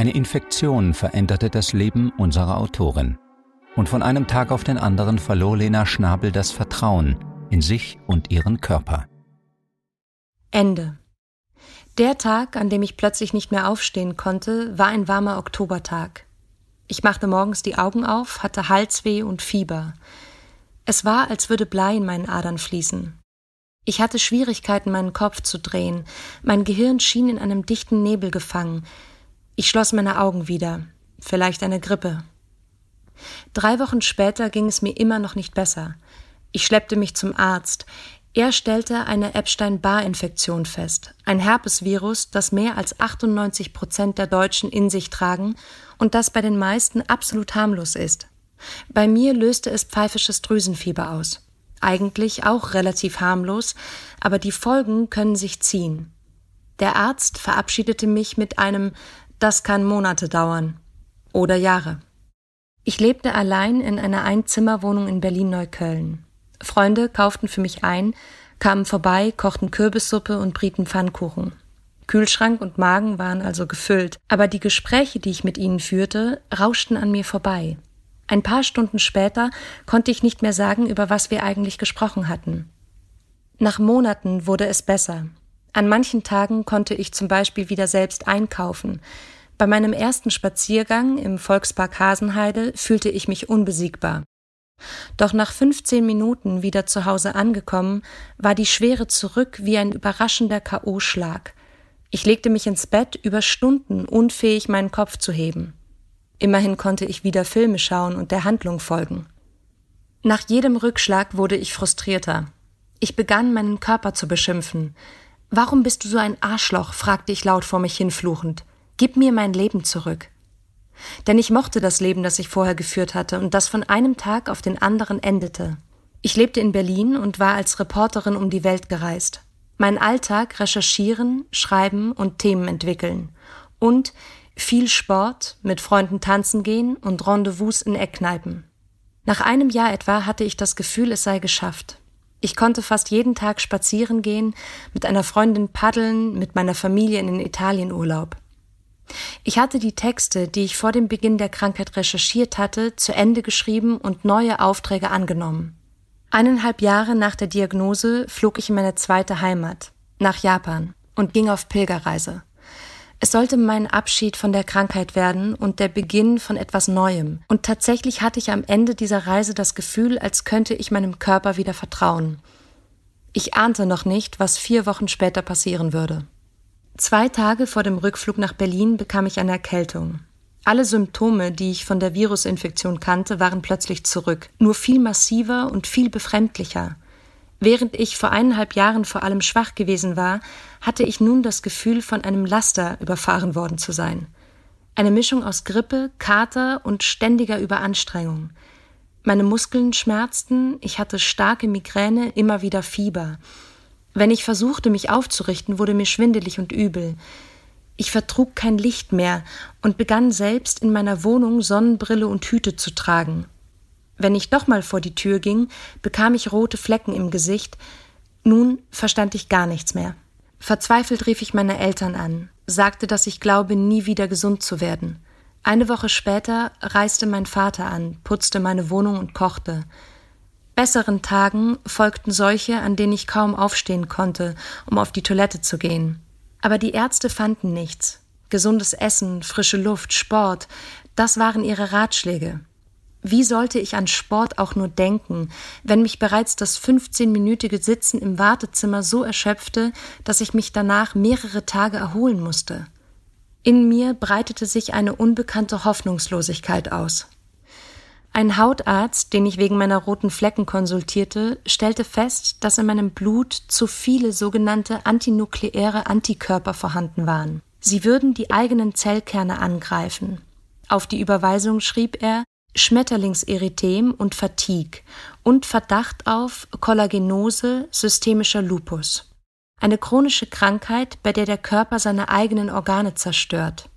Eine Infektion veränderte das Leben unserer Autorin. Und von einem Tag auf den anderen verlor Lena Schnabel das Vertrauen in sich und ihren Körper. Ende. Der Tag, an dem ich plötzlich nicht mehr aufstehen konnte, war ein warmer Oktobertag. Ich machte morgens die Augen auf, hatte Halsweh und Fieber. Es war, als würde Blei in meinen Adern fließen. Ich hatte Schwierigkeiten, meinen Kopf zu drehen. Mein Gehirn schien in einem dichten Nebel gefangen. Ich schloss meine Augen wieder. Vielleicht eine Grippe. Drei Wochen später ging es mir immer noch nicht besser. Ich schleppte mich zum Arzt. Er stellte eine Epstein-Barr-Infektion fest, ein Herpesvirus, das mehr als 98 Prozent der Deutschen in sich tragen und das bei den meisten absolut harmlos ist. Bei mir löste es pfeifisches Drüsenfieber aus. Eigentlich auch relativ harmlos, aber die Folgen können sich ziehen. Der Arzt verabschiedete mich mit einem Das kann Monate dauern oder Jahre. Ich lebte allein in einer Einzimmerwohnung in Berlin-Neukölln. Freunde kauften für mich ein, kamen vorbei, kochten Kürbissuppe und brieten Pfannkuchen. Kühlschrank und Magen waren also gefüllt, aber die Gespräche, die ich mit ihnen führte, rauschten an mir vorbei. Ein paar Stunden später konnte ich nicht mehr sagen, über was wir eigentlich gesprochen hatten. Nach Monaten wurde es besser. An manchen Tagen konnte ich zum Beispiel wieder selbst einkaufen. Bei meinem ersten Spaziergang im Volkspark Hasenheide fühlte ich mich unbesiegbar. Doch nach 15 Minuten wieder zu Hause angekommen, war die Schwere zurück wie ein überraschender K.O.-Schlag. Ich legte mich ins Bett über Stunden, unfähig, meinen Kopf zu heben. Immerhin konnte ich wieder Filme schauen und der Handlung folgen. Nach jedem Rückschlag wurde ich frustrierter. Ich begann, meinen Körper zu beschimpfen. Warum bist du so ein Arschloch? fragte ich laut vor mich hinfluchend. Gib mir mein Leben zurück. Denn ich mochte das Leben, das ich vorher geführt hatte und das von einem Tag auf den anderen endete. Ich lebte in Berlin und war als Reporterin um die Welt gereist. Mein Alltag recherchieren, schreiben und Themen entwickeln. Und viel Sport, mit Freunden tanzen gehen und Rendezvous in Eckkneipen. Nach einem Jahr etwa hatte ich das Gefühl, es sei geschafft. Ich konnte fast jeden Tag spazieren gehen, mit einer Freundin paddeln, mit meiner Familie in den Italienurlaub. Ich hatte die Texte, die ich vor dem Beginn der Krankheit recherchiert hatte, zu Ende geschrieben und neue Aufträge angenommen. Eineinhalb Jahre nach der Diagnose flog ich in meine zweite Heimat, nach Japan, und ging auf Pilgerreise. Es sollte mein Abschied von der Krankheit werden und der Beginn von etwas Neuem. Und tatsächlich hatte ich am Ende dieser Reise das Gefühl, als könnte ich meinem Körper wieder vertrauen. Ich ahnte noch nicht, was vier Wochen später passieren würde. Zwei Tage vor dem Rückflug nach Berlin bekam ich eine Erkältung. Alle Symptome, die ich von der Virusinfektion kannte, waren plötzlich zurück, nur viel massiver und viel befremdlicher. Während ich vor eineinhalb Jahren vor allem schwach gewesen war, hatte ich nun das Gefühl, von einem Laster überfahren worden zu sein. Eine Mischung aus Grippe, Kater und ständiger Überanstrengung. Meine Muskeln schmerzten, ich hatte starke Migräne, immer wieder Fieber. Wenn ich versuchte, mich aufzurichten, wurde mir schwindelig und übel. Ich vertrug kein Licht mehr und begann selbst in meiner Wohnung Sonnenbrille und Hüte zu tragen. Wenn ich doch mal vor die Tür ging, bekam ich rote Flecken im Gesicht. Nun verstand ich gar nichts mehr. Verzweifelt rief ich meine Eltern an, sagte, dass ich glaube, nie wieder gesund zu werden. Eine Woche später reiste mein Vater an, putzte meine Wohnung und kochte. Besseren Tagen folgten solche, an denen ich kaum aufstehen konnte, um auf die Toilette zu gehen. Aber die Ärzte fanden nichts. Gesundes Essen, frische Luft, Sport, das waren ihre Ratschläge. Wie sollte ich an Sport auch nur denken, wenn mich bereits das 15-minütige Sitzen im Wartezimmer so erschöpfte, dass ich mich danach mehrere Tage erholen musste? In mir breitete sich eine unbekannte Hoffnungslosigkeit aus. Ein Hautarzt, den ich wegen meiner roten Flecken konsultierte, stellte fest, dass in meinem Blut zu viele sogenannte antinukleäre Antikörper vorhanden waren. Sie würden die eigenen Zellkerne angreifen. Auf die Überweisung schrieb er Schmetterlingserythem und Fatigue und Verdacht auf Kollagenose systemischer Lupus. Eine chronische Krankheit, bei der der Körper seine eigenen Organe zerstört.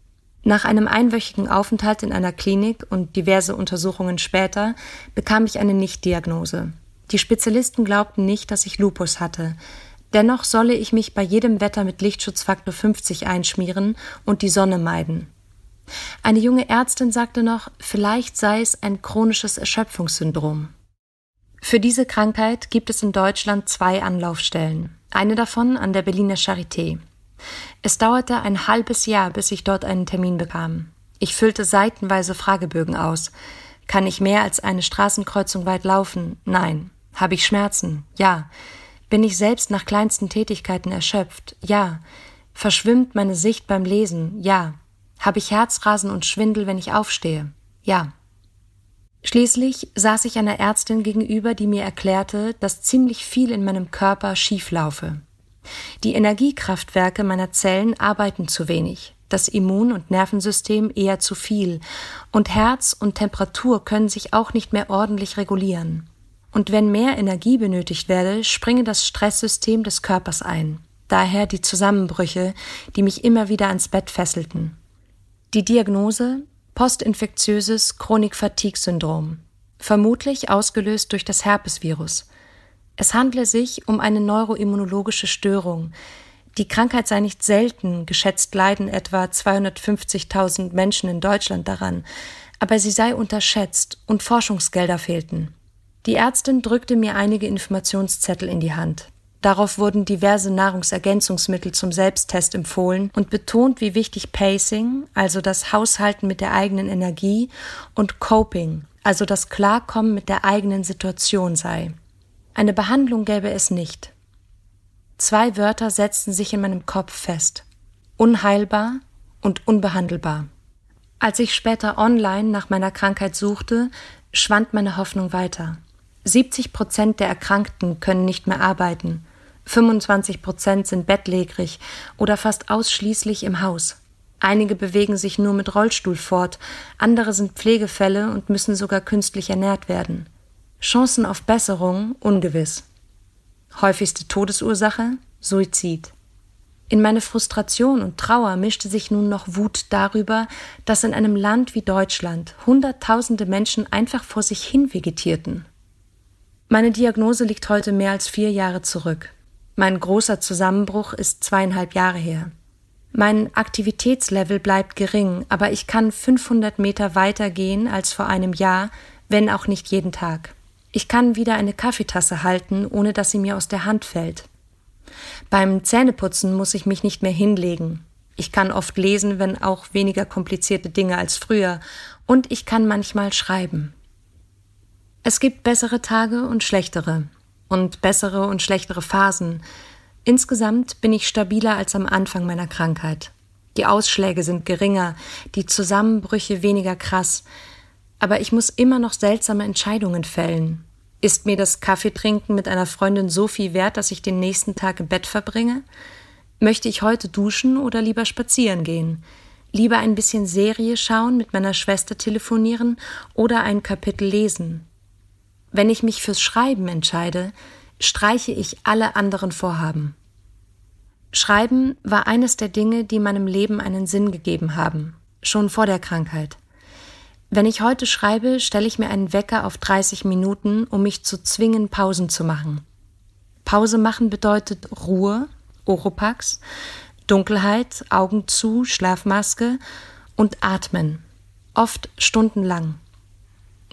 Nach einem einwöchigen Aufenthalt in einer Klinik und diverse Untersuchungen später bekam ich eine Nichtdiagnose. Die Spezialisten glaubten nicht, dass ich Lupus hatte. Dennoch solle ich mich bei jedem Wetter mit Lichtschutzfaktor 50 einschmieren und die Sonne meiden. Eine junge Ärztin sagte noch, vielleicht sei es ein chronisches Erschöpfungssyndrom. Für diese Krankheit gibt es in Deutschland zwei Anlaufstellen, eine davon an der Berliner Charité. Es dauerte ein halbes Jahr, bis ich dort einen Termin bekam. Ich füllte seitenweise Fragebögen aus. Kann ich mehr als eine Straßenkreuzung weit laufen? Nein. Habe ich Schmerzen? Ja. Bin ich selbst nach kleinsten Tätigkeiten erschöpft? Ja. Verschwimmt meine Sicht beim Lesen? Ja. Habe ich Herzrasen und Schwindel, wenn ich aufstehe? Ja. Schließlich saß ich einer Ärztin gegenüber, die mir erklärte, dass ziemlich viel in meinem Körper schief laufe. Die Energiekraftwerke meiner Zellen arbeiten zu wenig das Immun- und Nervensystem eher zu viel, und Herz und Temperatur können sich auch nicht mehr ordentlich regulieren. Und wenn mehr Energie benötigt werde, springe das Stresssystem des Körpers ein. Daher die Zusammenbrüche, die mich immer wieder ans Bett fesselten. Die Diagnose postinfektiöses Chronik-Fatigue-Syndrom, vermutlich ausgelöst durch das Herpesvirus. Es handle sich um eine neuroimmunologische Störung, die Krankheit sei nicht selten, geschätzt leiden etwa 250.000 Menschen in Deutschland daran, aber sie sei unterschätzt und Forschungsgelder fehlten. Die Ärztin drückte mir einige Informationszettel in die Hand. Darauf wurden diverse Nahrungsergänzungsmittel zum Selbsttest empfohlen und betont, wie wichtig Pacing, also das Haushalten mit der eigenen Energie, und Coping, also das Klarkommen mit der eigenen Situation sei. Eine Behandlung gäbe es nicht. Zwei Wörter setzten sich in meinem Kopf fest. Unheilbar und unbehandelbar. Als ich später online nach meiner Krankheit suchte, schwand meine Hoffnung weiter. 70 Prozent der Erkrankten können nicht mehr arbeiten. 25 Prozent sind bettlägerig oder fast ausschließlich im Haus. Einige bewegen sich nur mit Rollstuhl fort, andere sind Pflegefälle und müssen sogar künstlich ernährt werden. Chancen auf Besserung ungewiss. Häufigste Todesursache Suizid. In meine Frustration und Trauer mischte sich nun noch Wut darüber, dass in einem Land wie Deutschland Hunderttausende Menschen einfach vor sich hin vegetierten. Meine Diagnose liegt heute mehr als vier Jahre zurück. Mein großer Zusammenbruch ist zweieinhalb Jahre her. Mein Aktivitätslevel bleibt gering, aber ich kann 500 Meter weiter gehen als vor einem Jahr, wenn auch nicht jeden Tag. Ich kann wieder eine Kaffeetasse halten, ohne dass sie mir aus der Hand fällt. Beim Zähneputzen muss ich mich nicht mehr hinlegen. Ich kann oft lesen, wenn auch weniger komplizierte Dinge als früher, und ich kann manchmal schreiben. Es gibt bessere Tage und schlechtere, und bessere und schlechtere Phasen. Insgesamt bin ich stabiler als am Anfang meiner Krankheit. Die Ausschläge sind geringer, die Zusammenbrüche weniger krass, aber ich muss immer noch seltsame Entscheidungen fällen. Ist mir das Kaffeetrinken mit einer Freundin so viel wert, dass ich den nächsten Tag im Bett verbringe? Möchte ich heute duschen oder lieber spazieren gehen? Lieber ein bisschen Serie schauen, mit meiner Schwester telefonieren oder ein Kapitel lesen? Wenn ich mich fürs Schreiben entscheide, streiche ich alle anderen Vorhaben. Schreiben war eines der Dinge, die meinem Leben einen Sinn gegeben haben, schon vor der Krankheit. Wenn ich heute schreibe, stelle ich mir einen Wecker auf 30 Minuten, um mich zu zwingen, Pausen zu machen. Pause machen bedeutet Ruhe, Oropax, Dunkelheit, Augen zu, Schlafmaske und Atmen. Oft stundenlang.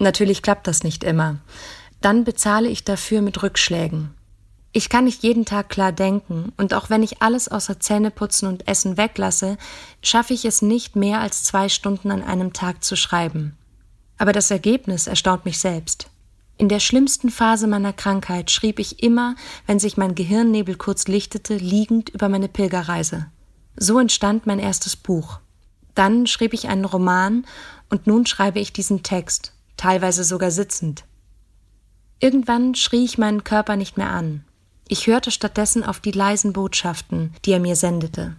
Natürlich klappt das nicht immer. Dann bezahle ich dafür mit Rückschlägen. Ich kann nicht jeden Tag klar denken, und auch wenn ich alles außer Zähneputzen und Essen weglasse, schaffe ich es nicht mehr als zwei Stunden an einem Tag zu schreiben. Aber das Ergebnis erstaunt mich selbst. In der schlimmsten Phase meiner Krankheit schrieb ich immer, wenn sich mein Gehirnnebel kurz lichtete, liegend über meine Pilgerreise. So entstand mein erstes Buch. Dann schrieb ich einen Roman und nun schreibe ich diesen Text, teilweise sogar sitzend. Irgendwann schrie ich meinen Körper nicht mehr an. Ich hörte stattdessen auf die leisen Botschaften, die er mir sendete.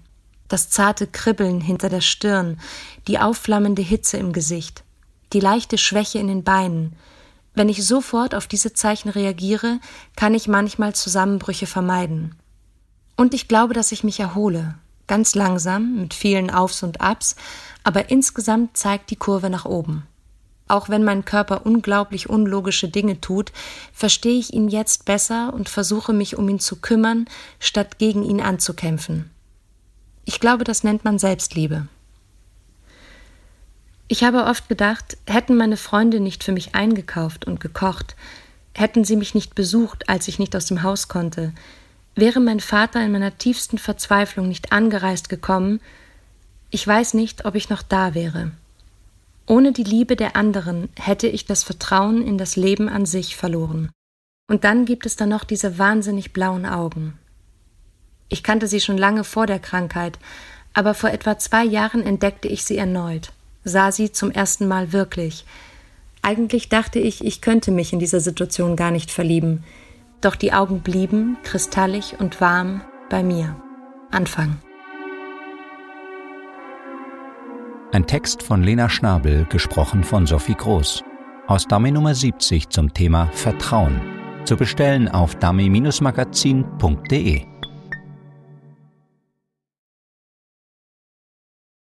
Das zarte Kribbeln hinter der Stirn, die aufflammende Hitze im Gesicht, die leichte Schwäche in den Beinen. Wenn ich sofort auf diese Zeichen reagiere, kann ich manchmal Zusammenbrüche vermeiden. Und ich glaube, dass ich mich erhole. Ganz langsam, mit vielen Aufs und Abs, aber insgesamt zeigt die Kurve nach oben. Auch wenn mein Körper unglaublich unlogische Dinge tut, verstehe ich ihn jetzt besser und versuche mich um ihn zu kümmern, statt gegen ihn anzukämpfen. Ich glaube, das nennt man Selbstliebe. Ich habe oft gedacht, hätten meine Freunde nicht für mich eingekauft und gekocht, hätten sie mich nicht besucht, als ich nicht aus dem Haus konnte, wäre mein Vater in meiner tiefsten Verzweiflung nicht angereist gekommen, ich weiß nicht, ob ich noch da wäre. Ohne die Liebe der anderen hätte ich das Vertrauen in das Leben an sich verloren. Und dann gibt es da noch diese wahnsinnig blauen Augen. Ich kannte sie schon lange vor der Krankheit, aber vor etwa zwei Jahren entdeckte ich sie erneut, sah sie zum ersten Mal wirklich. Eigentlich dachte ich, ich könnte mich in dieser Situation gar nicht verlieben, doch die Augen blieben kristallig und warm bei mir. Anfang. Ein Text von Lena Schnabel, gesprochen von Sophie Groß. Aus Dummy Nummer 70 zum Thema Vertrauen. Zu bestellen auf dummy-magazin.de.